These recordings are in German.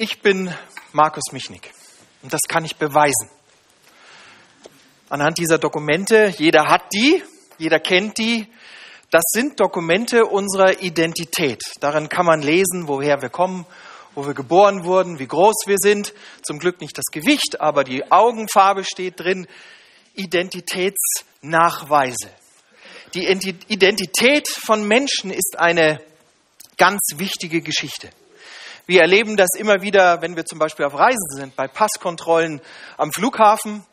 Ich bin Markus Michnik und das kann ich beweisen. Anhand dieser Dokumente, jeder hat die, jeder kennt die, das sind Dokumente unserer Identität. Darin kann man lesen, woher wir kommen, wo wir geboren wurden, wie groß wir sind. Zum Glück nicht das Gewicht, aber die Augenfarbe steht drin. Identitätsnachweise. Die Identität von Menschen ist eine ganz wichtige Geschichte. Wir erleben das immer wieder, wenn wir zum Beispiel auf Reisen sind, bei Passkontrollen am Flughafen.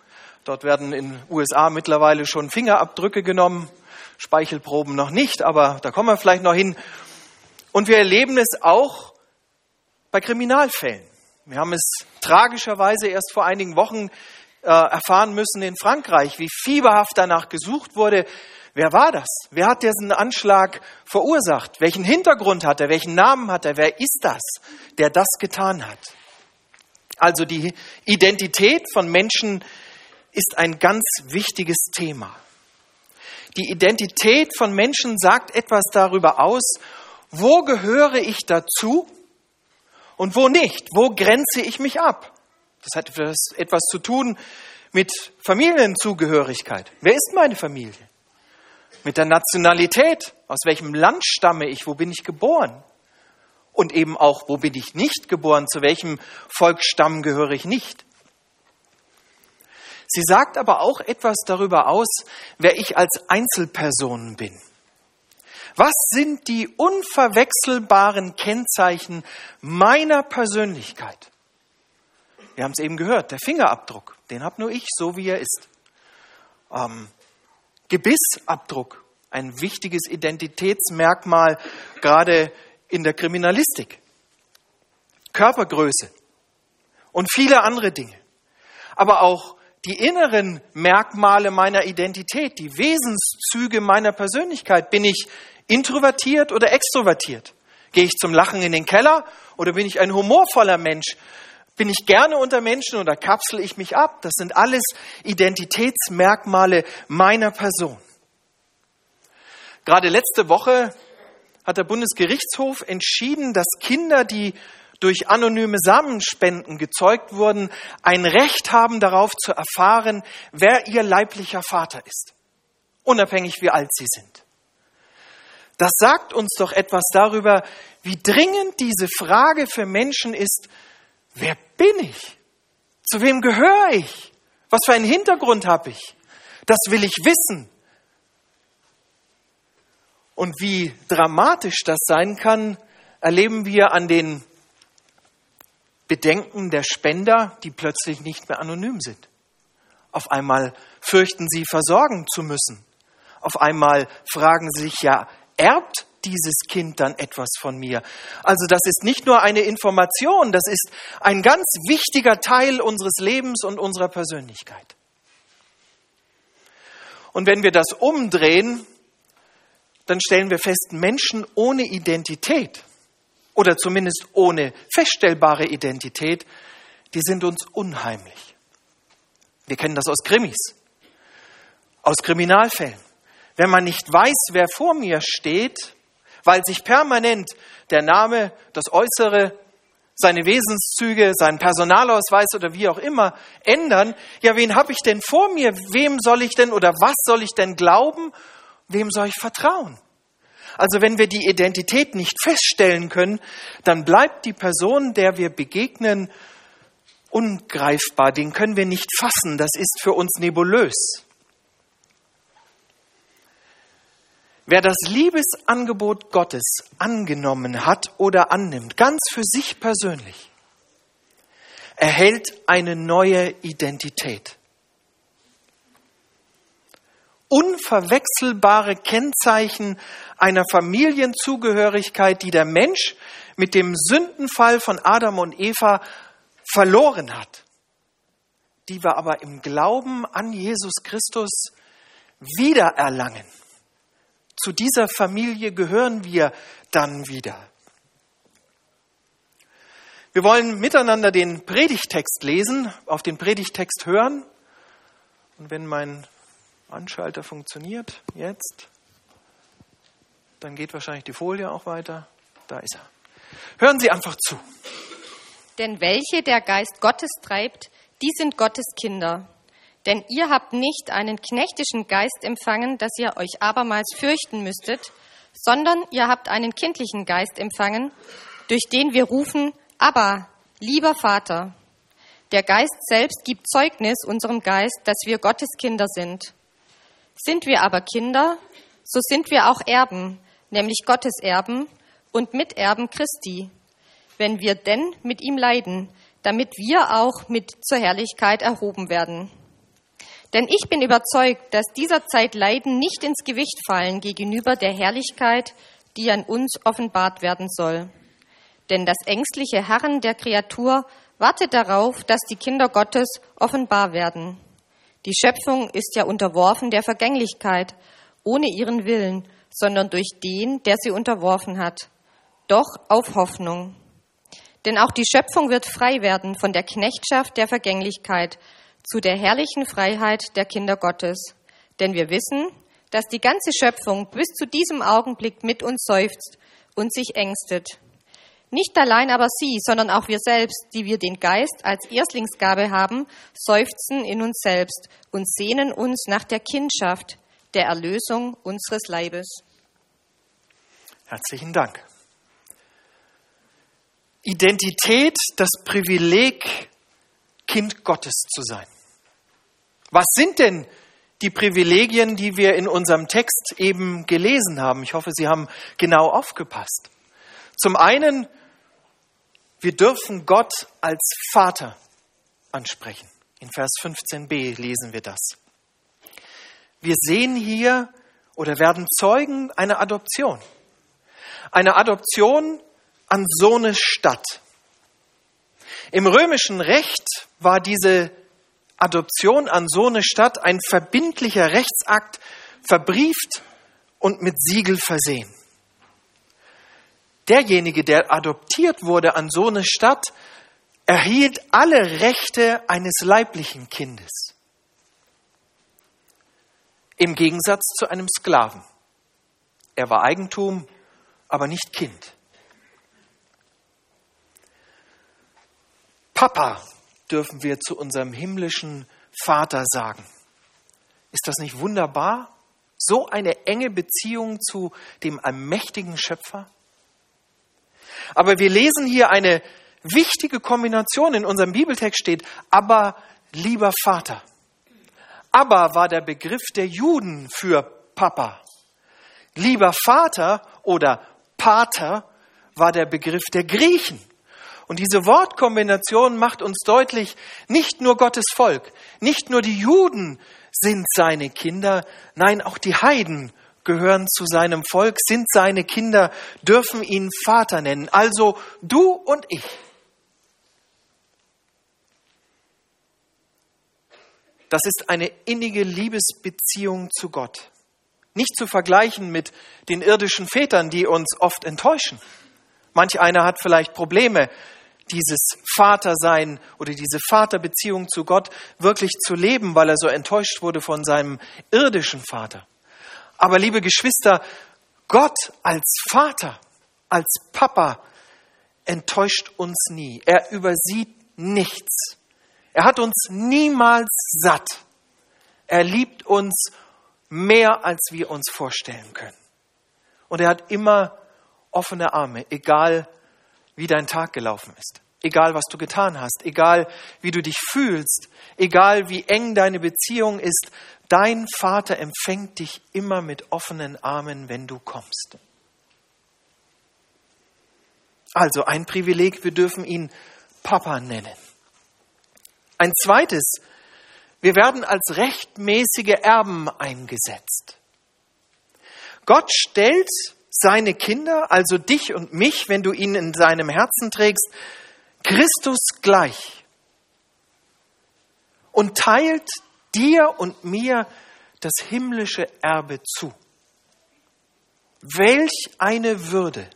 Dort werden in den USA mittlerweile schon Fingerabdrücke genommen, Speichelproben noch nicht, aber da kommen wir vielleicht noch hin. Und wir erleben es auch bei Kriminalfällen. Wir haben es tragischerweise erst vor einigen Wochen äh, erfahren müssen in Frankreich, wie fieberhaft danach gesucht wurde, Wer war das? Wer hat diesen Anschlag verursacht? Welchen Hintergrund hat er? Welchen Namen hat er? Wer ist das, der das getan hat? Also die Identität von Menschen ist ein ganz wichtiges Thema. Die Identität von Menschen sagt etwas darüber aus, wo gehöre ich dazu und wo nicht, wo grenze ich mich ab. Das hat etwas zu tun mit Familienzugehörigkeit. Wer ist meine Familie? Mit der Nationalität, aus welchem Land stamme ich, wo bin ich geboren und eben auch, wo bin ich nicht geboren, zu welchem Volksstamm gehöre ich nicht. Sie sagt aber auch etwas darüber aus, wer ich als Einzelperson bin. Was sind die unverwechselbaren Kennzeichen meiner Persönlichkeit? Wir haben es eben gehört, der Fingerabdruck, den habe nur ich, so wie er ist. Ähm, Gebissabdruck, ein wichtiges Identitätsmerkmal, gerade in der Kriminalistik. Körpergröße und viele andere Dinge. Aber auch die inneren Merkmale meiner Identität, die Wesenszüge meiner Persönlichkeit. Bin ich introvertiert oder extrovertiert? Gehe ich zum Lachen in den Keller oder bin ich ein humorvoller Mensch? Bin ich gerne unter Menschen oder kapsel ich mich ab? Das sind alles Identitätsmerkmale meiner Person. Gerade letzte Woche hat der Bundesgerichtshof entschieden, dass Kinder, die durch anonyme Samenspenden gezeugt wurden, ein Recht haben darauf zu erfahren, wer ihr leiblicher Vater ist, unabhängig wie alt sie sind. Das sagt uns doch etwas darüber, wie dringend diese Frage für Menschen ist, Wer bin ich? Zu wem gehöre ich? Was für einen Hintergrund habe ich? Das will ich wissen. Und wie dramatisch das sein kann, erleben wir an den Bedenken der Spender, die plötzlich nicht mehr anonym sind. Auf einmal fürchten sie, versorgen zu müssen. Auf einmal fragen sie sich ja, erbt dieses Kind dann etwas von mir? Also das ist nicht nur eine Information, das ist ein ganz wichtiger Teil unseres Lebens und unserer Persönlichkeit. Und wenn wir das umdrehen, dann stellen wir fest, Menschen ohne Identität oder zumindest ohne feststellbare Identität, die sind uns unheimlich. Wir kennen das aus Krimis, aus Kriminalfällen. Wenn man nicht weiß, wer vor mir steht, weil sich permanent der Name, das Äußere, seine Wesenszüge, sein Personalausweis oder wie auch immer ändern. Ja, wen habe ich denn vor mir? Wem soll ich denn oder was soll ich denn glauben? Wem soll ich vertrauen? Also wenn wir die Identität nicht feststellen können, dann bleibt die Person, der wir begegnen, ungreifbar. Den können wir nicht fassen. Das ist für uns nebulös. Wer das Liebesangebot Gottes angenommen hat oder annimmt, ganz für sich persönlich, erhält eine neue Identität. Unverwechselbare Kennzeichen einer Familienzugehörigkeit, die der Mensch mit dem Sündenfall von Adam und Eva verloren hat, die wir aber im Glauben an Jesus Christus wiedererlangen. Zu dieser Familie gehören wir dann wieder. Wir wollen miteinander den Predigtext lesen, auf den Predigtext hören. Und wenn mein Anschalter funktioniert, jetzt, dann geht wahrscheinlich die Folie auch weiter. Da ist er. Hören Sie einfach zu. Denn welche der Geist Gottes treibt, die sind Gottes Kinder. Denn ihr habt nicht einen knechtischen Geist empfangen, dass ihr euch abermals fürchten müsstet, sondern ihr habt einen kindlichen Geist empfangen, durch den wir rufen, aber, lieber Vater. Der Geist selbst gibt Zeugnis unserem Geist, dass wir Gottes Kinder sind. Sind wir aber Kinder, so sind wir auch Erben, nämlich Gottes Erben und Miterben Christi, wenn wir denn mit ihm leiden, damit wir auch mit zur Herrlichkeit erhoben werden. Denn ich bin überzeugt, dass dieser Zeit Leiden nicht ins Gewicht fallen gegenüber der Herrlichkeit, die an uns offenbart werden soll. Denn das ängstliche Harren der Kreatur wartet darauf, dass die Kinder Gottes offenbar werden. Die Schöpfung ist ja unterworfen der Vergänglichkeit, ohne ihren Willen, sondern durch den, der sie unterworfen hat. Doch auf Hoffnung. Denn auch die Schöpfung wird frei werden von der Knechtschaft der Vergänglichkeit zu der herrlichen Freiheit der Kinder Gottes. Denn wir wissen, dass die ganze Schöpfung bis zu diesem Augenblick mit uns seufzt und sich ängstet. Nicht allein aber sie, sondern auch wir selbst, die wir den Geist als Erstlingsgabe haben, seufzen in uns selbst und sehnen uns nach der Kindschaft, der Erlösung unseres Leibes. Herzlichen Dank. Identität, das Privileg, Kind Gottes zu sein. Was sind denn die Privilegien, die wir in unserem Text eben gelesen haben? Ich hoffe, Sie haben genau aufgepasst. Zum einen, wir dürfen Gott als Vater ansprechen. In Vers 15b lesen wir das. Wir sehen hier oder werden Zeugen einer Adoption. Eine Adoption an so eine Stadt. Im römischen Recht war diese Adoption an so eine Stadt ein verbindlicher Rechtsakt, verbrieft und mit Siegel versehen. Derjenige, der adoptiert wurde an so eine Stadt, erhielt alle Rechte eines leiblichen Kindes. Im Gegensatz zu einem Sklaven. Er war Eigentum, aber nicht Kind. Papa dürfen wir zu unserem himmlischen Vater sagen. Ist das nicht wunderbar? So eine enge Beziehung zu dem allmächtigen Schöpfer? Aber wir lesen hier eine wichtige Kombination. In unserem Bibeltext steht, aber lieber Vater. Aber war der Begriff der Juden für Papa. Lieber Vater oder Pater war der Begriff der Griechen. Und diese Wortkombination macht uns deutlich, nicht nur Gottes Volk, nicht nur die Juden sind seine Kinder, nein, auch die Heiden gehören zu seinem Volk, sind seine Kinder, dürfen ihn Vater nennen. Also du und ich. Das ist eine innige Liebesbeziehung zu Gott. Nicht zu vergleichen mit den irdischen Vätern, die uns oft enttäuschen. Manch einer hat vielleicht Probleme dieses Vatersein oder diese Vaterbeziehung zu Gott wirklich zu leben, weil er so enttäuscht wurde von seinem irdischen Vater. Aber liebe Geschwister, Gott als Vater, als Papa enttäuscht uns nie. Er übersieht nichts. Er hat uns niemals satt. Er liebt uns mehr, als wir uns vorstellen können. Und er hat immer offene Arme, egal wie dein Tag gelaufen ist. Egal, was du getan hast, egal, wie du dich fühlst, egal, wie eng deine Beziehung ist, dein Vater empfängt dich immer mit offenen Armen, wenn du kommst. Also ein Privileg, wir dürfen ihn Papa nennen. Ein zweites, wir werden als rechtmäßige Erben eingesetzt. Gott stellt seine Kinder, also dich und mich, wenn du ihn in seinem Herzen trägst, Christus gleich und teilt dir und mir das himmlische Erbe zu. Welch eine Würde,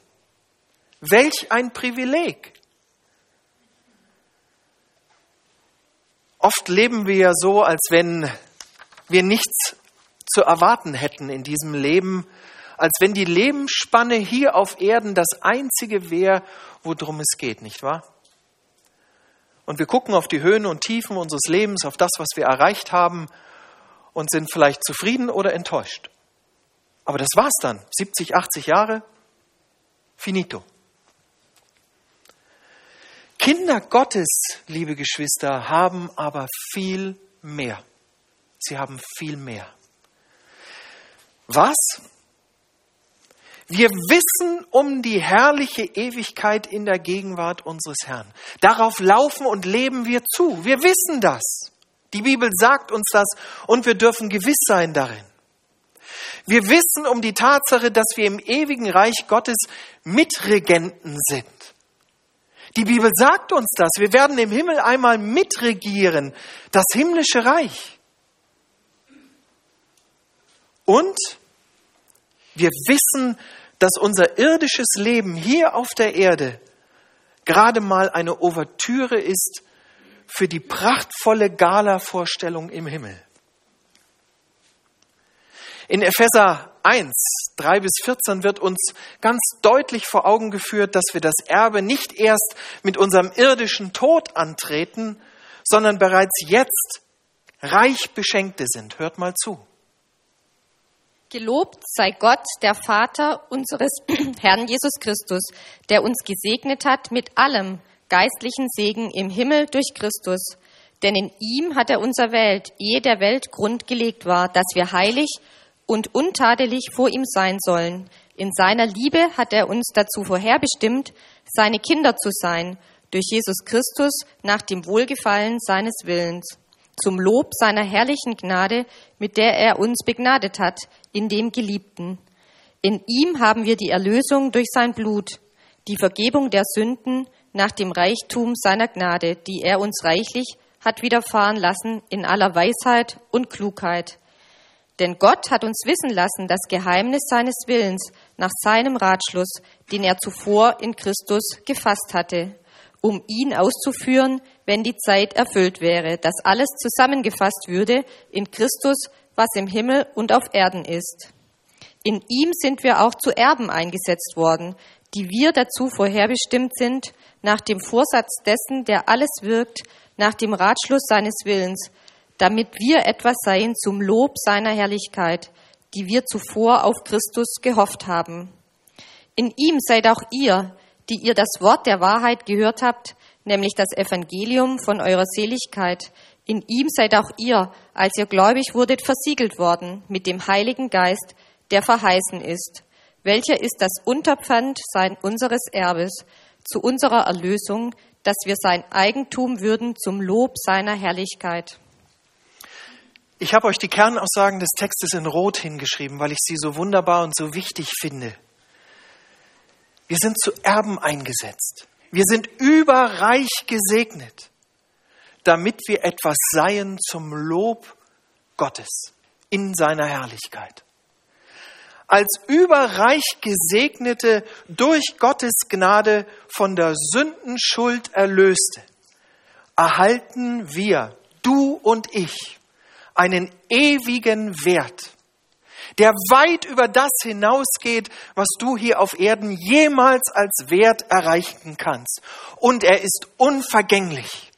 welch ein Privileg. Oft leben wir ja so, als wenn wir nichts zu erwarten hätten in diesem Leben, als wenn die Lebensspanne hier auf Erden das einzige wäre, worum es geht, nicht wahr? Und wir gucken auf die Höhen und Tiefen unseres Lebens, auf das, was wir erreicht haben und sind vielleicht zufrieden oder enttäuscht. Aber das war's dann. 70, 80 Jahre, finito. Kinder Gottes, liebe Geschwister, haben aber viel mehr. Sie haben viel mehr. Was? Wir wissen um die herrliche Ewigkeit in der Gegenwart unseres Herrn. Darauf laufen und leben wir zu. Wir wissen das. Die Bibel sagt uns das und wir dürfen gewiss sein darin. Wir wissen um die Tatsache, dass wir im ewigen Reich Gottes Mitregenten sind. Die Bibel sagt uns das. Wir werden im Himmel einmal mitregieren, das himmlische Reich. Und wir wissen, dass unser irdisches Leben hier auf der Erde gerade mal eine Ouvertüre ist für die prachtvolle Gala-Vorstellung im Himmel. In Epheser 1, 3 bis 14 wird uns ganz deutlich vor Augen geführt, dass wir das Erbe nicht erst mit unserem irdischen Tod antreten, sondern bereits jetzt reich Beschenkte sind. Hört mal zu. Gelobt sei Gott, der Vater unseres Herrn Jesus Christus, der uns gesegnet hat mit allem geistlichen Segen im Himmel durch Christus. Denn in ihm hat er uns erwählt, ehe der Welt Grund gelegt war, dass wir heilig und untadelig vor ihm sein sollen. In seiner Liebe hat er uns dazu vorherbestimmt, seine Kinder zu sein, durch Jesus Christus nach dem Wohlgefallen seines Willens, zum Lob seiner herrlichen Gnade, mit der er uns begnadet hat, in dem Geliebten. In ihm haben wir die Erlösung durch sein Blut, die Vergebung der Sünden nach dem Reichtum seiner Gnade, die er uns reichlich hat widerfahren lassen in aller Weisheit und Klugheit denn Gott hat uns wissen lassen das Geheimnis seines Willens nach seinem Ratschluss, den er zuvor in Christus gefasst hatte, um ihn auszuführen, wenn die Zeit erfüllt wäre, dass alles zusammengefasst würde in Christus, was im Himmel und auf Erden ist. In ihm sind wir auch zu Erben eingesetzt worden, die wir dazu vorherbestimmt sind, nach dem Vorsatz dessen, der alles wirkt, nach dem Ratschluss seines Willens, damit wir etwas seien zum Lob seiner Herrlichkeit, die wir zuvor auf Christus gehofft haben. In ihm seid auch ihr, die ihr das Wort der Wahrheit gehört habt, nämlich das Evangelium von eurer Seligkeit. In ihm seid auch ihr, als ihr gläubig wurdet, versiegelt worden mit dem Heiligen Geist, der verheißen ist, welcher ist das Unterpfand sein, unseres Erbes zu unserer Erlösung, dass wir sein Eigentum würden zum Lob seiner Herrlichkeit. Ich habe euch die Kernaussagen des Textes in Rot hingeschrieben, weil ich sie so wunderbar und so wichtig finde. Wir sind zu Erben eingesetzt. Wir sind überreich gesegnet, damit wir etwas seien zum Lob Gottes in seiner Herrlichkeit. Als überreich Gesegnete durch Gottes Gnade von der Sündenschuld erlöste, erhalten wir, du und ich, einen ewigen Wert, der weit über das hinausgeht, was du hier auf Erden jemals als Wert erreichen kannst. Und er ist unvergänglich.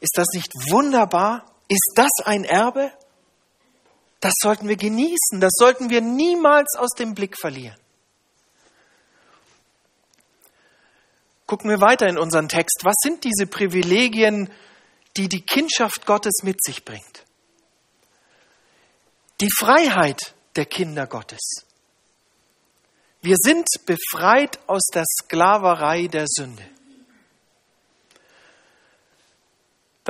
Ist das nicht wunderbar? Ist das ein Erbe? Das sollten wir genießen, das sollten wir niemals aus dem Blick verlieren. Gucken wir weiter in unseren Text. Was sind diese Privilegien, die die Kindschaft Gottes mit sich bringt. Die Freiheit der Kinder Gottes. Wir sind befreit aus der Sklaverei der Sünde.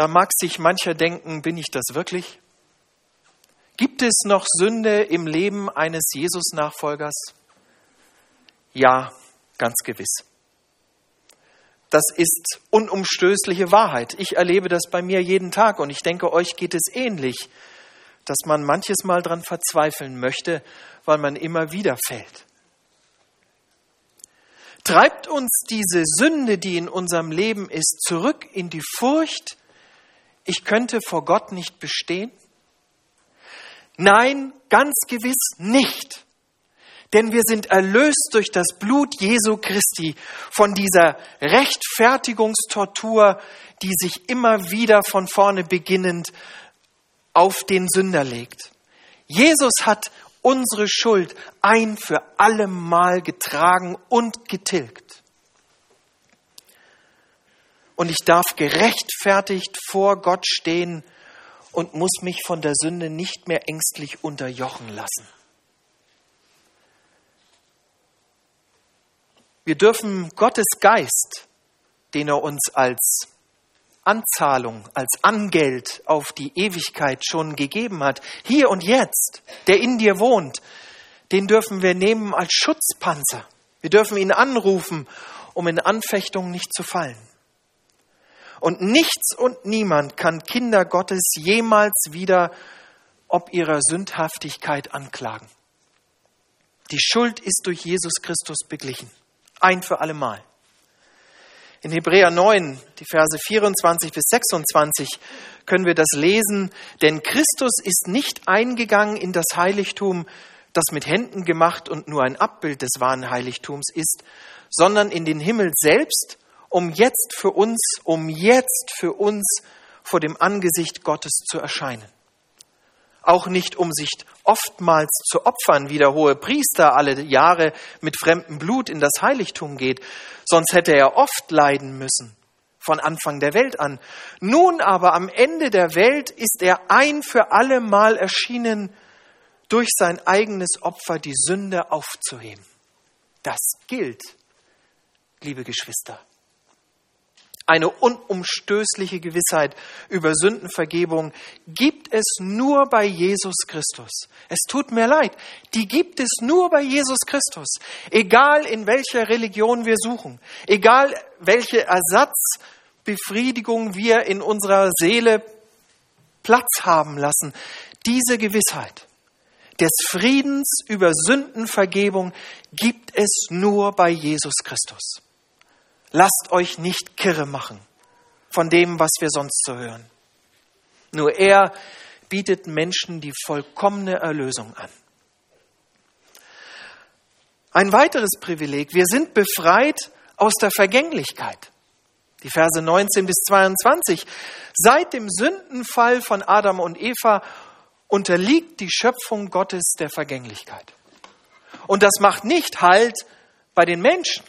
Da mag sich mancher denken, bin ich das wirklich? Gibt es noch Sünde im Leben eines Jesus-Nachfolgers? Ja, ganz gewiss. Das ist unumstößliche Wahrheit. Ich erlebe das bei mir jeden Tag und ich denke, euch geht es ähnlich, dass man manches Mal daran verzweifeln möchte, weil man immer wieder fällt. Treibt uns diese Sünde, die in unserem Leben ist, zurück in die Furcht, ich könnte vor Gott nicht bestehen? Nein, ganz gewiss nicht. Denn wir sind erlöst durch das Blut Jesu Christi von dieser Rechtfertigungstortur, die sich immer wieder von vorne beginnend auf den Sünder legt. Jesus hat unsere Schuld ein für alle Mal getragen und getilgt. Und ich darf gerechtfertigt vor Gott stehen und muss mich von der Sünde nicht mehr ängstlich unterjochen lassen. Wir dürfen Gottes Geist, den er uns als Anzahlung, als Angeld auf die Ewigkeit schon gegeben hat, hier und jetzt, der in dir wohnt, den dürfen wir nehmen als Schutzpanzer. Wir dürfen ihn anrufen, um in Anfechtung nicht zu fallen. Und nichts und niemand kann Kinder Gottes jemals wieder ob ihrer Sündhaftigkeit anklagen. Die Schuld ist durch Jesus Christus beglichen. Ein für allemal. In Hebräer 9, die Verse 24 bis 26, können wir das lesen, denn Christus ist nicht eingegangen in das Heiligtum, das mit Händen gemacht und nur ein Abbild des wahren Heiligtums ist, sondern in den Himmel selbst, um jetzt für uns, um jetzt für uns vor dem Angesicht Gottes zu erscheinen auch nicht um sich oftmals zu opfern, wie der hohe Priester alle Jahre mit fremdem Blut in das Heiligtum geht, sonst hätte er oft leiden müssen, von Anfang der Welt an. Nun aber am Ende der Welt ist er ein für alle Mal erschienen, durch sein eigenes Opfer die Sünde aufzuheben. Das gilt, liebe Geschwister eine unumstößliche Gewissheit über Sündenvergebung gibt es nur bei Jesus Christus. Es tut mir leid, die gibt es nur bei Jesus Christus. Egal in welcher Religion wir suchen, egal welche Ersatzbefriedigung wir in unserer Seele Platz haben lassen, diese Gewissheit des Friedens über Sündenvergebung gibt es nur bei Jesus Christus. Lasst euch nicht kirre machen von dem, was wir sonst so hören. Nur er bietet Menschen die vollkommene Erlösung an. Ein weiteres Privileg, wir sind befreit aus der Vergänglichkeit. Die Verse 19 bis 22. Seit dem Sündenfall von Adam und Eva unterliegt die Schöpfung Gottes der Vergänglichkeit. Und das macht nicht Halt bei den Menschen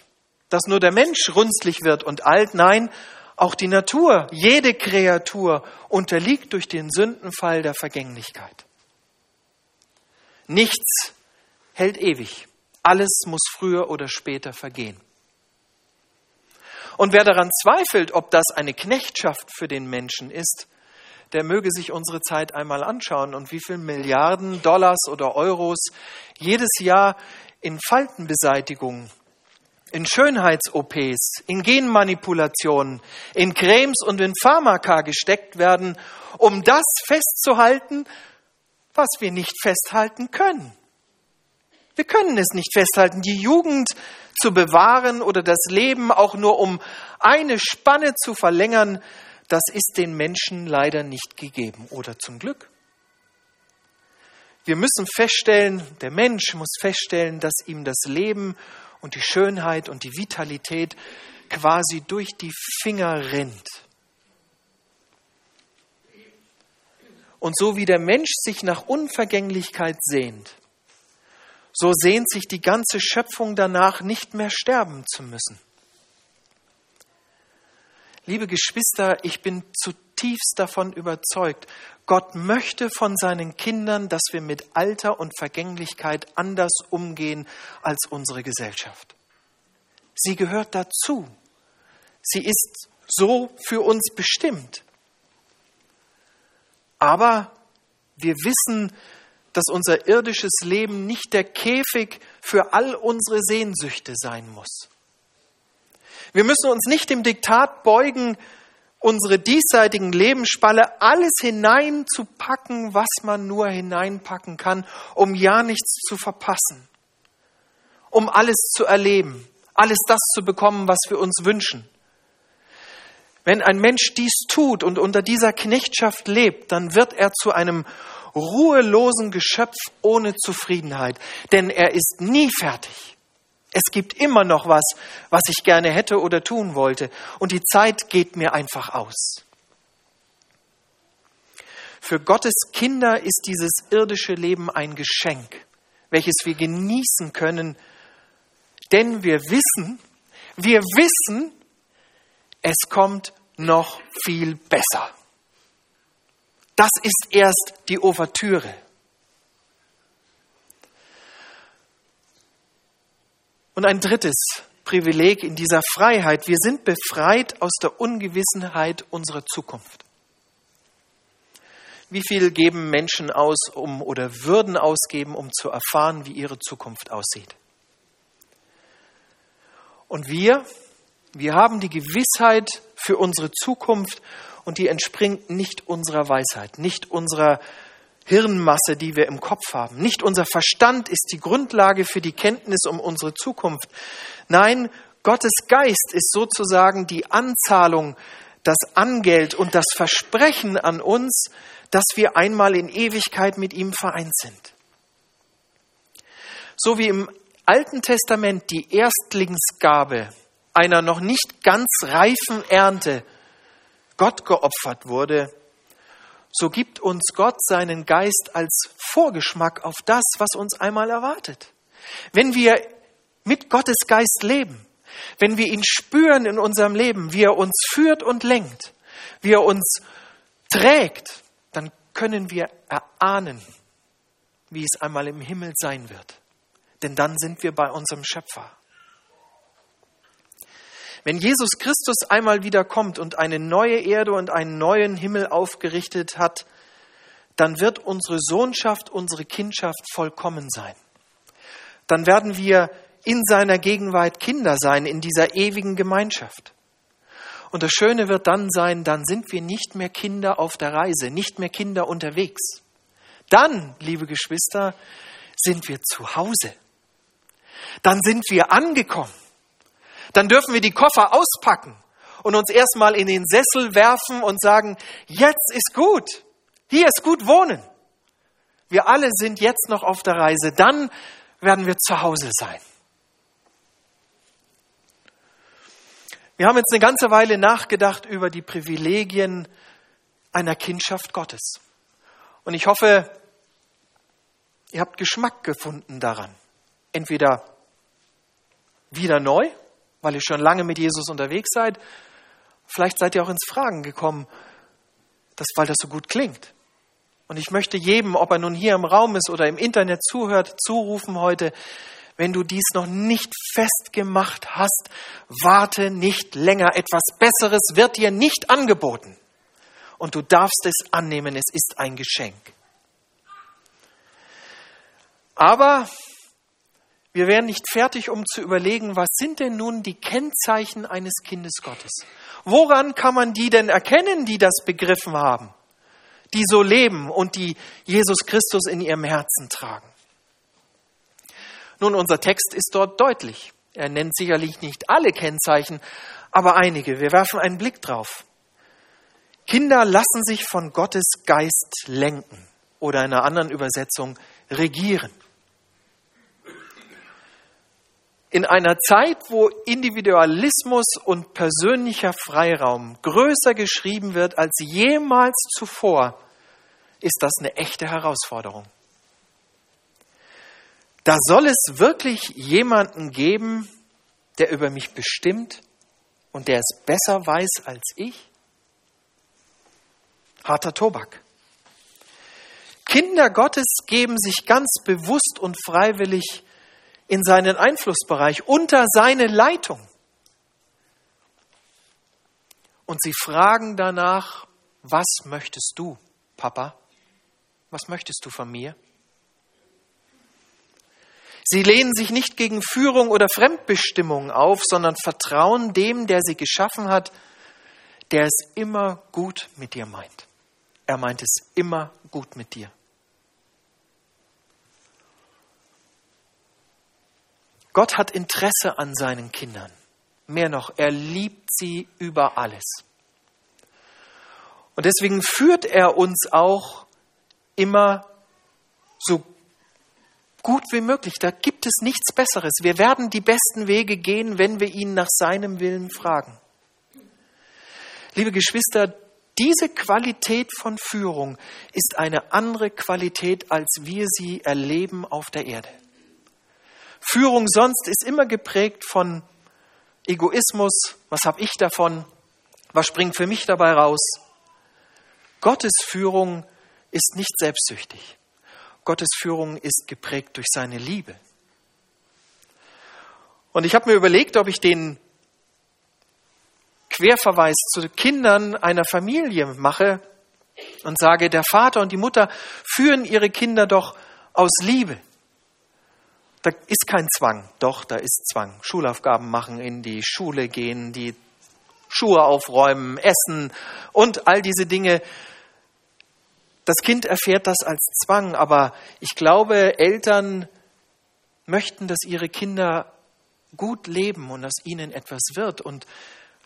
dass nur der Mensch runzlig wird und alt. Nein, auch die Natur, jede Kreatur unterliegt durch den Sündenfall der Vergänglichkeit. Nichts hält ewig. Alles muss früher oder später vergehen. Und wer daran zweifelt, ob das eine Knechtschaft für den Menschen ist, der möge sich unsere Zeit einmal anschauen und wie viele Milliarden Dollars oder Euros jedes Jahr in Faltenbeseitigung in Schönheits-OPs, in Genmanipulationen, in Cremes und in Pharmaka gesteckt werden, um das festzuhalten, was wir nicht festhalten können. Wir können es nicht festhalten, die Jugend zu bewahren oder das Leben auch nur um eine Spanne zu verlängern, das ist den Menschen leider nicht gegeben oder zum Glück. Wir müssen feststellen, der Mensch muss feststellen, dass ihm das Leben und die Schönheit und die Vitalität quasi durch die Finger rinnt. Und so wie der Mensch sich nach Unvergänglichkeit sehnt, so sehnt sich die ganze Schöpfung danach, nicht mehr sterben zu müssen. Liebe Geschwister, ich bin zutiefst davon überzeugt, Gott möchte von seinen Kindern, dass wir mit Alter und Vergänglichkeit anders umgehen als unsere Gesellschaft. Sie gehört dazu. Sie ist so für uns bestimmt. Aber wir wissen, dass unser irdisches Leben nicht der Käfig für all unsere Sehnsüchte sein muss. Wir müssen uns nicht dem Diktat beugen, unsere diesseitigen Lebensspalle alles hineinzupacken, was man nur hineinpacken kann, um ja nichts zu verpassen, um alles zu erleben, alles das zu bekommen, was wir uns wünschen. Wenn ein Mensch dies tut und unter dieser Knechtschaft lebt, dann wird er zu einem ruhelosen Geschöpf ohne Zufriedenheit, denn er ist nie fertig. Es gibt immer noch was, was ich gerne hätte oder tun wollte, und die Zeit geht mir einfach aus. Für Gottes Kinder ist dieses irdische Leben ein Geschenk, welches wir genießen können, denn wir wissen, wir wissen, es kommt noch viel besser. Das ist erst die Ouvertüre. Und ein drittes Privileg in dieser Freiheit. Wir sind befreit aus der Ungewissenheit unserer Zukunft. Wie viel geben Menschen aus, um oder würden ausgeben, um zu erfahren, wie ihre Zukunft aussieht? Und wir, wir haben die Gewissheit für unsere Zukunft und die entspringt nicht unserer Weisheit, nicht unserer Hirnmasse, die wir im Kopf haben. Nicht unser Verstand ist die Grundlage für die Kenntnis um unsere Zukunft. Nein, Gottes Geist ist sozusagen die Anzahlung, das Angeld und das Versprechen an uns, dass wir einmal in Ewigkeit mit ihm vereint sind. So wie im Alten Testament die Erstlingsgabe einer noch nicht ganz reifen Ernte Gott geopfert wurde, so gibt uns Gott seinen Geist als Vorgeschmack auf das, was uns einmal erwartet. Wenn wir mit Gottes Geist leben, wenn wir ihn spüren in unserem Leben, wie er uns führt und lenkt, wie er uns trägt, dann können wir erahnen, wie es einmal im Himmel sein wird. Denn dann sind wir bei unserem Schöpfer. Wenn Jesus Christus einmal wieder kommt und eine neue Erde und einen neuen Himmel aufgerichtet hat, dann wird unsere Sohnschaft, unsere Kindschaft vollkommen sein. Dann werden wir in seiner Gegenwart Kinder sein, in dieser ewigen Gemeinschaft. Und das Schöne wird dann sein, dann sind wir nicht mehr Kinder auf der Reise, nicht mehr Kinder unterwegs. Dann, liebe Geschwister, sind wir zu Hause. Dann sind wir angekommen. Dann dürfen wir die Koffer auspacken und uns erstmal in den Sessel werfen und sagen, jetzt ist gut. Hier ist gut wohnen. Wir alle sind jetzt noch auf der Reise. Dann werden wir zu Hause sein. Wir haben jetzt eine ganze Weile nachgedacht über die Privilegien einer Kindschaft Gottes. Und ich hoffe, ihr habt Geschmack gefunden daran. Entweder wieder neu, weil ihr schon lange mit Jesus unterwegs seid. Vielleicht seid ihr auch ins Fragen gekommen, das, weil das so gut klingt. Und ich möchte jedem, ob er nun hier im Raum ist oder im Internet zuhört, zurufen heute, wenn du dies noch nicht festgemacht hast, warte nicht länger. Etwas Besseres wird dir nicht angeboten. Und du darfst es annehmen, es ist ein Geschenk. Aber wir wären nicht fertig, um zu überlegen, was sind denn nun die Kennzeichen eines Kindes Gottes? Woran kann man die denn erkennen, die das begriffen haben, die so leben und die Jesus Christus in ihrem Herzen tragen? Nun, unser Text ist dort deutlich. Er nennt sicherlich nicht alle Kennzeichen, aber einige. Wir werfen einen Blick drauf. Kinder lassen sich von Gottes Geist lenken oder in einer anderen Übersetzung regieren. In einer Zeit, wo Individualismus und persönlicher Freiraum größer geschrieben wird als jemals zuvor, ist das eine echte Herausforderung. Da soll es wirklich jemanden geben, der über mich bestimmt und der es besser weiß als ich? Harter Tobak. Kinder Gottes geben sich ganz bewusst und freiwillig in seinen Einflussbereich, unter seine Leitung. Und sie fragen danach, was möchtest du, Papa? Was möchtest du von mir? Sie lehnen sich nicht gegen Führung oder Fremdbestimmung auf, sondern vertrauen dem, der sie geschaffen hat, der es immer gut mit dir meint. Er meint es immer gut mit dir. Gott hat Interesse an seinen Kindern. Mehr noch, er liebt sie über alles. Und deswegen führt er uns auch immer so gut wie möglich. Da gibt es nichts Besseres. Wir werden die besten Wege gehen, wenn wir ihn nach seinem Willen fragen. Liebe Geschwister, diese Qualität von Führung ist eine andere Qualität, als wir sie erleben auf der Erde. Führung sonst ist immer geprägt von Egoismus. Was habe ich davon? Was springt für mich dabei raus? Gottes Führung ist nicht selbstsüchtig. Gottes Führung ist geprägt durch seine Liebe. Und ich habe mir überlegt, ob ich den Querverweis zu Kindern einer Familie mache und sage, der Vater und die Mutter führen ihre Kinder doch aus Liebe. Da ist kein Zwang, doch, da ist Zwang. Schulaufgaben machen, in die Schule gehen, die Schuhe aufräumen, essen und all diese Dinge. Das Kind erfährt das als Zwang, aber ich glaube, Eltern möchten, dass ihre Kinder gut leben und dass ihnen etwas wird. Und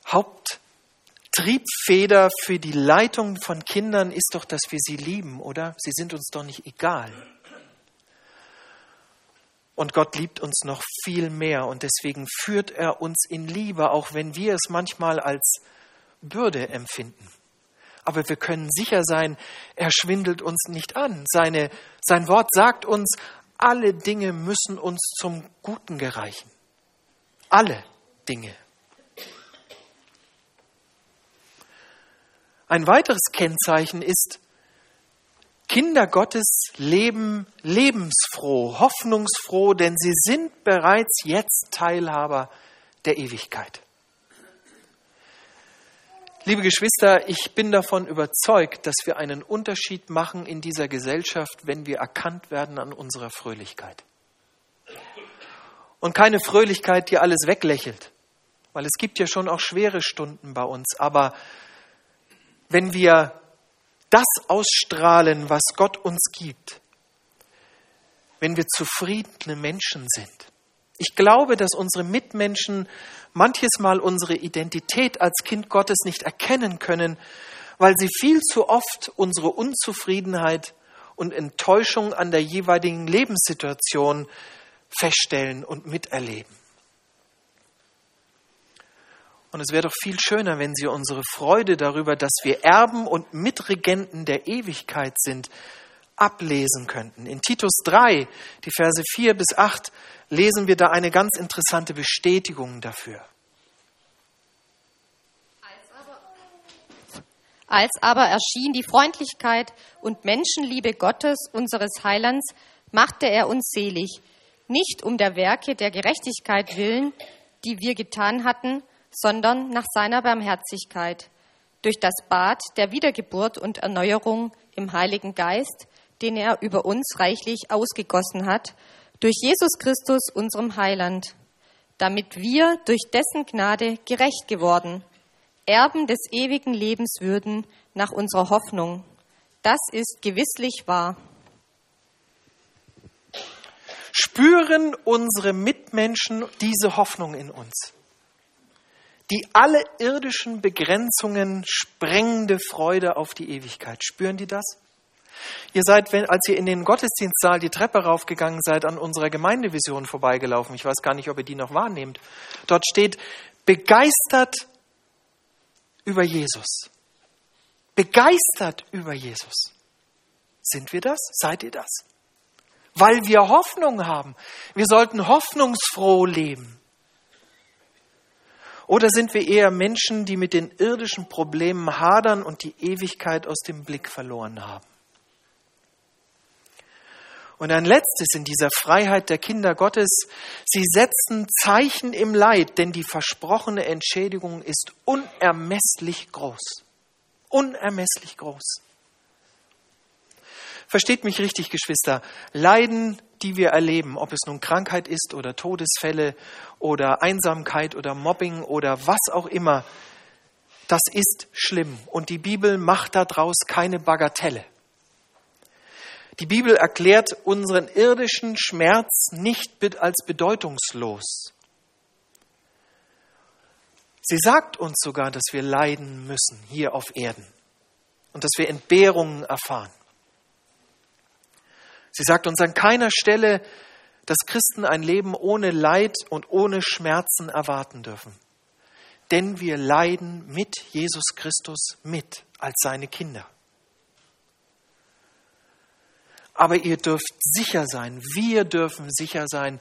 Haupttriebfeder für die Leitung von Kindern ist doch, dass wir sie lieben, oder? Sie sind uns doch nicht egal. Und Gott liebt uns noch viel mehr und deswegen führt er uns in Liebe, auch wenn wir es manchmal als Bürde empfinden. Aber wir können sicher sein, er schwindelt uns nicht an. Seine, sein Wort sagt uns, alle Dinge müssen uns zum Guten gereichen. Alle Dinge. Ein weiteres Kennzeichen ist, Kinder Gottes leben lebensfroh, hoffnungsfroh, denn sie sind bereits jetzt Teilhaber der Ewigkeit. Liebe Geschwister, ich bin davon überzeugt, dass wir einen Unterschied machen in dieser Gesellschaft, wenn wir erkannt werden an unserer Fröhlichkeit. Und keine Fröhlichkeit, die alles weglächelt, weil es gibt ja schon auch schwere Stunden bei uns, aber wenn wir das ausstrahlen, was Gott uns gibt, wenn wir zufriedene Menschen sind. Ich glaube, dass unsere Mitmenschen manches Mal unsere Identität als Kind Gottes nicht erkennen können, weil sie viel zu oft unsere Unzufriedenheit und Enttäuschung an der jeweiligen Lebenssituation feststellen und miterleben. Und es wäre doch viel schöner, wenn Sie unsere Freude darüber, dass wir Erben und Mitregenten der Ewigkeit sind, ablesen könnten. In Titus 3, die Verse 4 bis 8, lesen wir da eine ganz interessante Bestätigung dafür. Als aber erschien die Freundlichkeit und Menschenliebe Gottes, unseres Heilands, machte er uns selig, nicht um der Werke der Gerechtigkeit willen, die wir getan hatten, sondern nach seiner Barmherzigkeit, durch das Bad der Wiedergeburt und Erneuerung im Heiligen Geist, den er über uns reichlich ausgegossen hat, durch Jesus Christus, unserem Heiland, damit wir durch dessen Gnade gerecht geworden, Erben des ewigen Lebens würden nach unserer Hoffnung. Das ist gewisslich wahr. Spüren unsere Mitmenschen diese Hoffnung in uns? Die alle irdischen Begrenzungen sprengende Freude auf die Ewigkeit. Spüren die das? Ihr seid, als ihr in den Gottesdienstsaal die Treppe raufgegangen seid, an unserer Gemeindevision vorbeigelaufen. Ich weiß gar nicht, ob ihr die noch wahrnehmt. Dort steht, begeistert über Jesus. Begeistert über Jesus. Sind wir das? Seid ihr das? Weil wir Hoffnung haben. Wir sollten hoffnungsfroh leben. Oder sind wir eher Menschen, die mit den irdischen Problemen hadern und die Ewigkeit aus dem Blick verloren haben? Und ein letztes in dieser Freiheit der Kinder Gottes, sie setzen Zeichen im Leid, denn die versprochene Entschädigung ist unermesslich groß. Unermesslich groß. Versteht mich richtig, Geschwister. Leiden, die wir erleben, ob es nun Krankheit ist oder Todesfälle oder Einsamkeit oder Mobbing oder was auch immer, das ist schlimm. Und die Bibel macht daraus keine Bagatelle. Die Bibel erklärt unseren irdischen Schmerz nicht als bedeutungslos. Sie sagt uns sogar, dass wir leiden müssen hier auf Erden und dass wir Entbehrungen erfahren. Sie sagt uns an keiner Stelle, dass Christen ein Leben ohne Leid und ohne Schmerzen erwarten dürfen. Denn wir leiden mit Jesus Christus mit als seine Kinder. Aber ihr dürft sicher sein, wir dürfen sicher sein,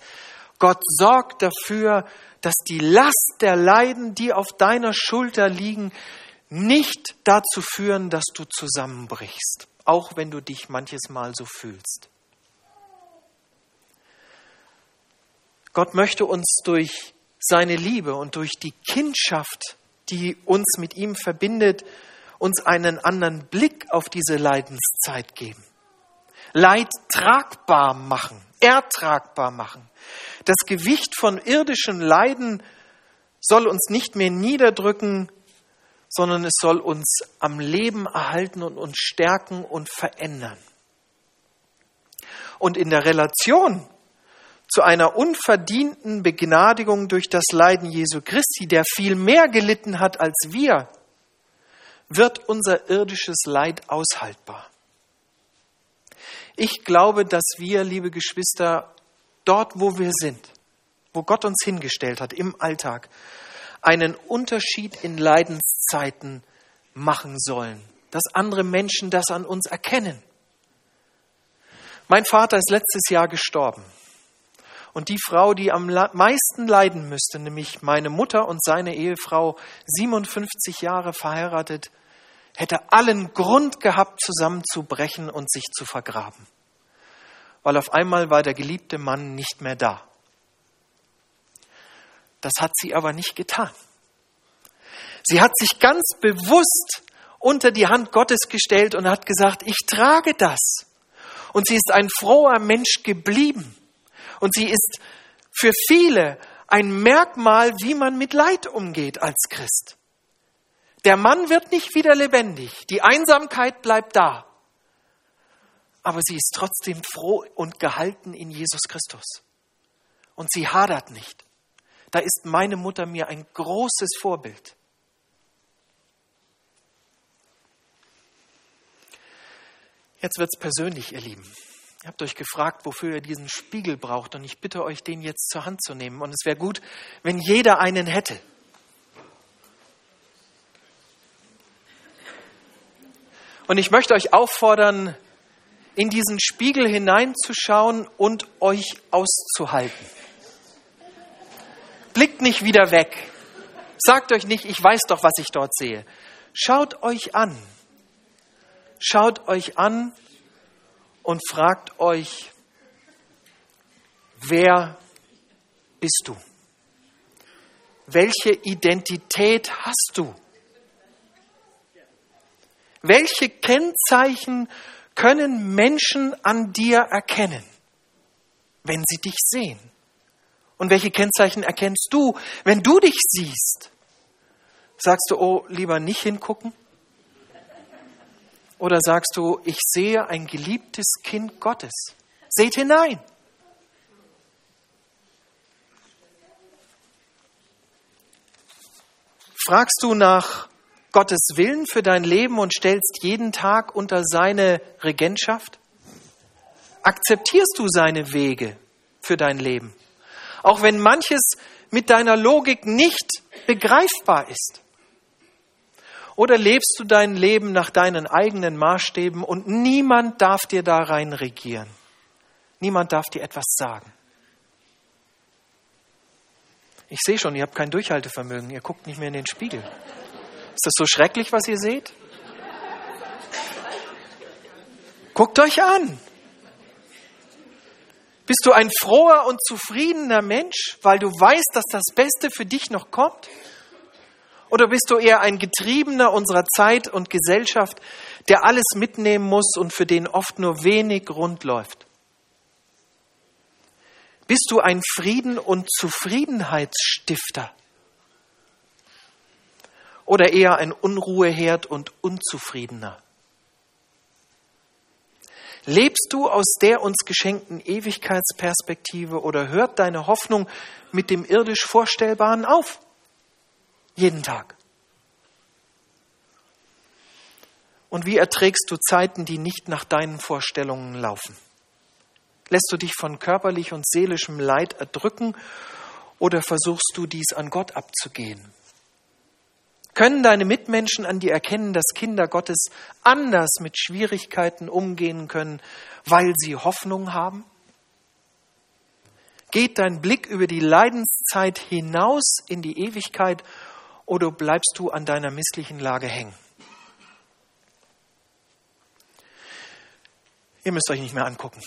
Gott sorgt dafür, dass die Last der Leiden, die auf deiner Schulter liegen, nicht dazu führen, dass du zusammenbrichst, auch wenn du dich manches Mal so fühlst. Gott möchte uns durch seine Liebe und durch die Kindschaft, die uns mit ihm verbindet, uns einen anderen Blick auf diese Leidenszeit geben. Leid tragbar machen, ertragbar machen. Das Gewicht von irdischen Leiden soll uns nicht mehr niederdrücken, sondern es soll uns am Leben erhalten und uns stärken und verändern. Und in der Relation zu einer unverdienten Begnadigung durch das Leiden Jesu Christi, der viel mehr gelitten hat als wir, wird unser irdisches Leid aushaltbar. Ich glaube, dass wir, liebe Geschwister, dort, wo wir sind, wo Gott uns hingestellt hat im Alltag, einen Unterschied in Leidenszeiten machen sollen, dass andere Menschen das an uns erkennen. Mein Vater ist letztes Jahr gestorben. Und die Frau, die am meisten leiden müsste, nämlich meine Mutter und seine Ehefrau, 57 Jahre verheiratet, hätte allen Grund gehabt, zusammenzubrechen und sich zu vergraben. Weil auf einmal war der geliebte Mann nicht mehr da. Das hat sie aber nicht getan. Sie hat sich ganz bewusst unter die Hand Gottes gestellt und hat gesagt, ich trage das. Und sie ist ein froher Mensch geblieben. Und sie ist für viele ein Merkmal, wie man mit Leid umgeht als Christ. Der Mann wird nicht wieder lebendig. Die Einsamkeit bleibt da. Aber sie ist trotzdem froh und gehalten in Jesus Christus. Und sie hadert nicht. Da ist meine Mutter mir ein großes Vorbild. Jetzt wird es persönlich, ihr Lieben. Ihr habt euch gefragt, wofür ihr diesen Spiegel braucht. Und ich bitte euch, den jetzt zur Hand zu nehmen. Und es wäre gut, wenn jeder einen hätte. Und ich möchte euch auffordern, in diesen Spiegel hineinzuschauen und euch auszuhalten. Blickt nicht wieder weg. Sagt euch nicht, ich weiß doch, was ich dort sehe. Schaut euch an. Schaut euch an und fragt euch, wer bist du? Welche Identität hast du? Welche Kennzeichen können Menschen an dir erkennen, wenn sie dich sehen? Und welche Kennzeichen erkennst du, wenn du dich siehst? Sagst du, oh, lieber nicht hingucken? Oder sagst du, ich sehe ein geliebtes Kind Gottes? Seht hinein. Fragst du nach Gottes Willen für dein Leben und stellst jeden Tag unter seine Regentschaft? Akzeptierst du seine Wege für dein Leben? Auch wenn manches mit deiner Logik nicht begreifbar ist. Oder lebst du dein Leben nach deinen eigenen Maßstäben und niemand darf dir da rein regieren? Niemand darf dir etwas sagen. Ich sehe schon, ihr habt kein Durchhaltevermögen, ihr guckt nicht mehr in den Spiegel. Ist das so schrecklich, was ihr seht? Guckt euch an. Bist du ein froher und zufriedener Mensch, weil du weißt, dass das Beste für dich noch kommt? Oder bist du eher ein Getriebener unserer Zeit und Gesellschaft, der alles mitnehmen muss und für den oft nur wenig rund läuft? Bist du ein Frieden- und Zufriedenheitsstifter? Oder eher ein Unruheherd und Unzufriedener? Lebst du aus der uns geschenkten Ewigkeitsperspektive oder hört deine Hoffnung mit dem irdisch Vorstellbaren auf? Jeden Tag. Und wie erträgst du Zeiten, die nicht nach deinen Vorstellungen laufen? Lässt du dich von körperlich und seelischem Leid erdrücken oder versuchst du dies an Gott abzugehen? Können deine Mitmenschen an dir erkennen, dass Kinder Gottes anders mit Schwierigkeiten umgehen können, weil sie Hoffnung haben? Geht dein Blick über die Leidenszeit hinaus in die Ewigkeit oder bleibst du an deiner misslichen Lage hängen? Ihr müsst euch nicht mehr angucken.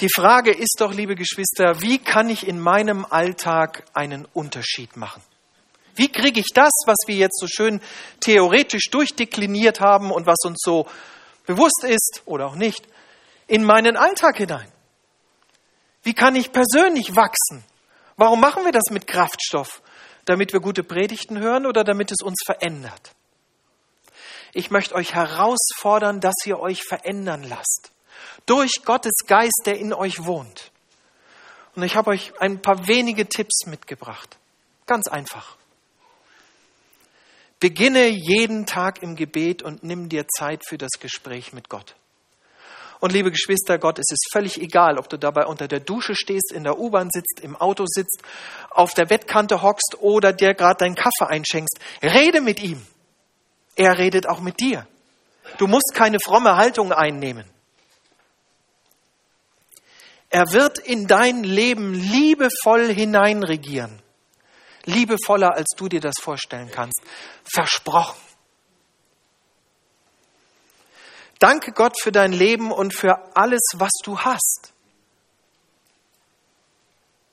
Die Frage ist doch, liebe Geschwister, wie kann ich in meinem Alltag einen Unterschied machen? Wie kriege ich das, was wir jetzt so schön theoretisch durchdekliniert haben und was uns so bewusst ist oder auch nicht, in meinen Alltag hinein? Wie kann ich persönlich wachsen? Warum machen wir das mit Kraftstoff? Damit wir gute Predigten hören oder damit es uns verändert? Ich möchte euch herausfordern, dass ihr euch verändern lasst. Durch Gottes Geist, der in euch wohnt. Und ich habe euch ein paar wenige Tipps mitgebracht. Ganz einfach. Beginne jeden Tag im Gebet und nimm dir Zeit für das Gespräch mit Gott. Und liebe Geschwister, Gott, es ist völlig egal, ob du dabei unter der Dusche stehst, in der U-Bahn sitzt, im Auto sitzt, auf der Bettkante hockst oder dir gerade deinen Kaffee einschenkst. Rede mit ihm. Er redet auch mit dir. Du musst keine fromme Haltung einnehmen. Er wird in dein Leben liebevoll hineinregieren. Liebevoller, als du dir das vorstellen kannst. Versprochen. Danke Gott für dein Leben und für alles, was du hast.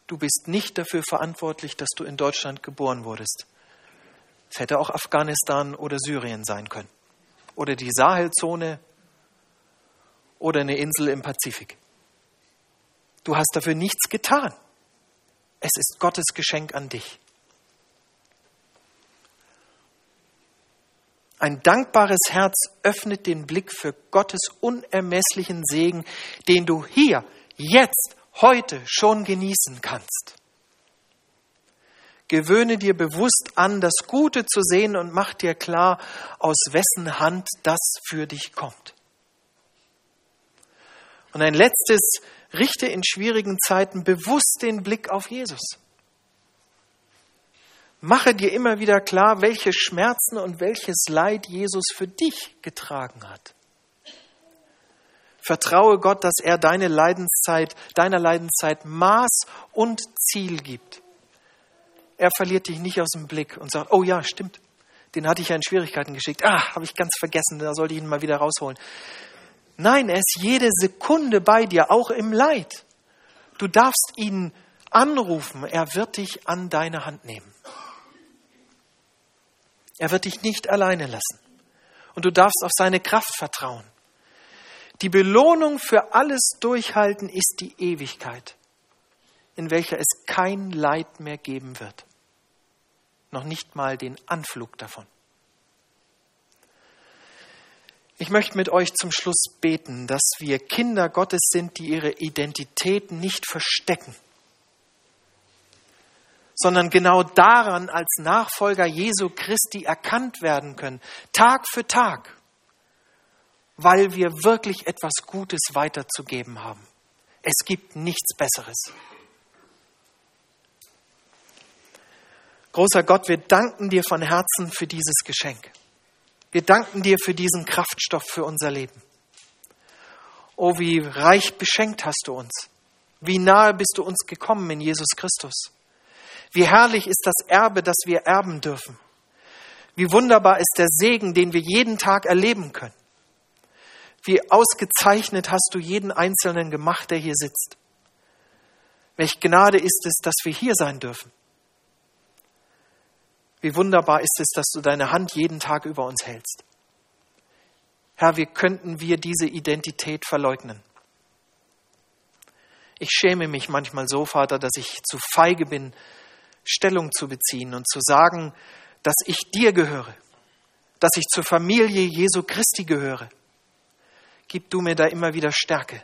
Du bist nicht dafür verantwortlich, dass du in Deutschland geboren wurdest. Es hätte auch Afghanistan oder Syrien sein können. Oder die Sahelzone oder eine Insel im Pazifik. Du hast dafür nichts getan. Es ist Gottes Geschenk an dich. Ein dankbares Herz öffnet den Blick für Gottes unermesslichen Segen, den du hier, jetzt, heute schon genießen kannst. Gewöhne dir bewusst an, das Gute zu sehen und mach dir klar, aus wessen Hand das für dich kommt. Und ein letztes, richte in schwierigen Zeiten bewusst den Blick auf Jesus. Mache dir immer wieder klar, welche Schmerzen und welches Leid Jesus für dich getragen hat. Vertraue Gott, dass er deine Leidenszeit, deiner Leidenszeit Maß und Ziel gibt. Er verliert dich nicht aus dem Blick und sagt, oh ja, stimmt, den hatte ich ja in Schwierigkeiten geschickt. Ah, habe ich ganz vergessen, da sollte ich ihn mal wieder rausholen. Nein, er ist jede Sekunde bei dir, auch im Leid. Du darfst ihn anrufen, er wird dich an deine Hand nehmen. Er wird dich nicht alleine lassen. Und du darfst auf seine Kraft vertrauen. Die Belohnung für alles Durchhalten ist die Ewigkeit, in welcher es kein Leid mehr geben wird. Noch nicht mal den Anflug davon. Ich möchte mit euch zum Schluss beten, dass wir Kinder Gottes sind, die ihre Identität nicht verstecken sondern genau daran als Nachfolger Jesu Christi erkannt werden können, Tag für Tag, weil wir wirklich etwas Gutes weiterzugeben haben. Es gibt nichts Besseres. Großer Gott, wir danken dir von Herzen für dieses Geschenk. Wir danken dir für diesen Kraftstoff für unser Leben. Oh, wie reich beschenkt hast du uns. Wie nahe bist du uns gekommen in Jesus Christus. Wie herrlich ist das Erbe, das wir erben dürfen. Wie wunderbar ist der Segen, den wir jeden Tag erleben können. Wie ausgezeichnet hast du jeden Einzelnen gemacht, der hier sitzt. Welch Gnade ist es, dass wir hier sein dürfen. Wie wunderbar ist es, dass du deine Hand jeden Tag über uns hältst. Herr, wie könnten wir diese Identität verleugnen? Ich schäme mich manchmal so, Vater, dass ich zu feige bin, Stellung zu beziehen und zu sagen, dass ich dir gehöre, dass ich zur Familie Jesu Christi gehöre. Gib du mir da immer wieder Stärke.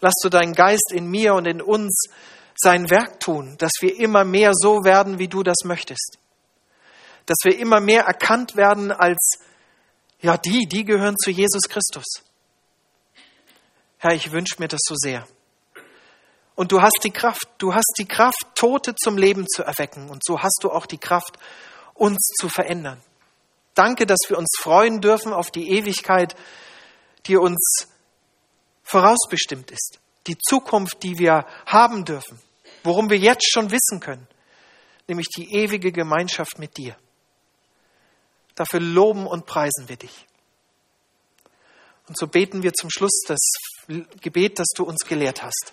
Lass du deinen Geist in mir und in uns sein Werk tun, dass wir immer mehr so werden, wie du das möchtest. Dass wir immer mehr erkannt werden als, ja, die, die gehören zu Jesus Christus. Herr, ich wünsche mir das so sehr. Und du hast die Kraft, du hast die Kraft, Tote zum Leben zu erwecken. Und so hast du auch die Kraft, uns zu verändern. Danke, dass wir uns freuen dürfen auf die Ewigkeit, die uns vorausbestimmt ist. Die Zukunft, die wir haben dürfen. Worum wir jetzt schon wissen können. Nämlich die ewige Gemeinschaft mit dir. Dafür loben und preisen wir dich. Und so beten wir zum Schluss das Gebet, das du uns gelehrt hast.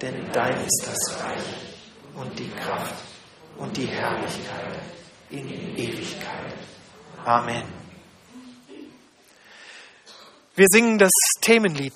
denn dein ist das Reich und die Kraft und die Herrlichkeit in Ewigkeit. Amen. Wir singen das Themenlied.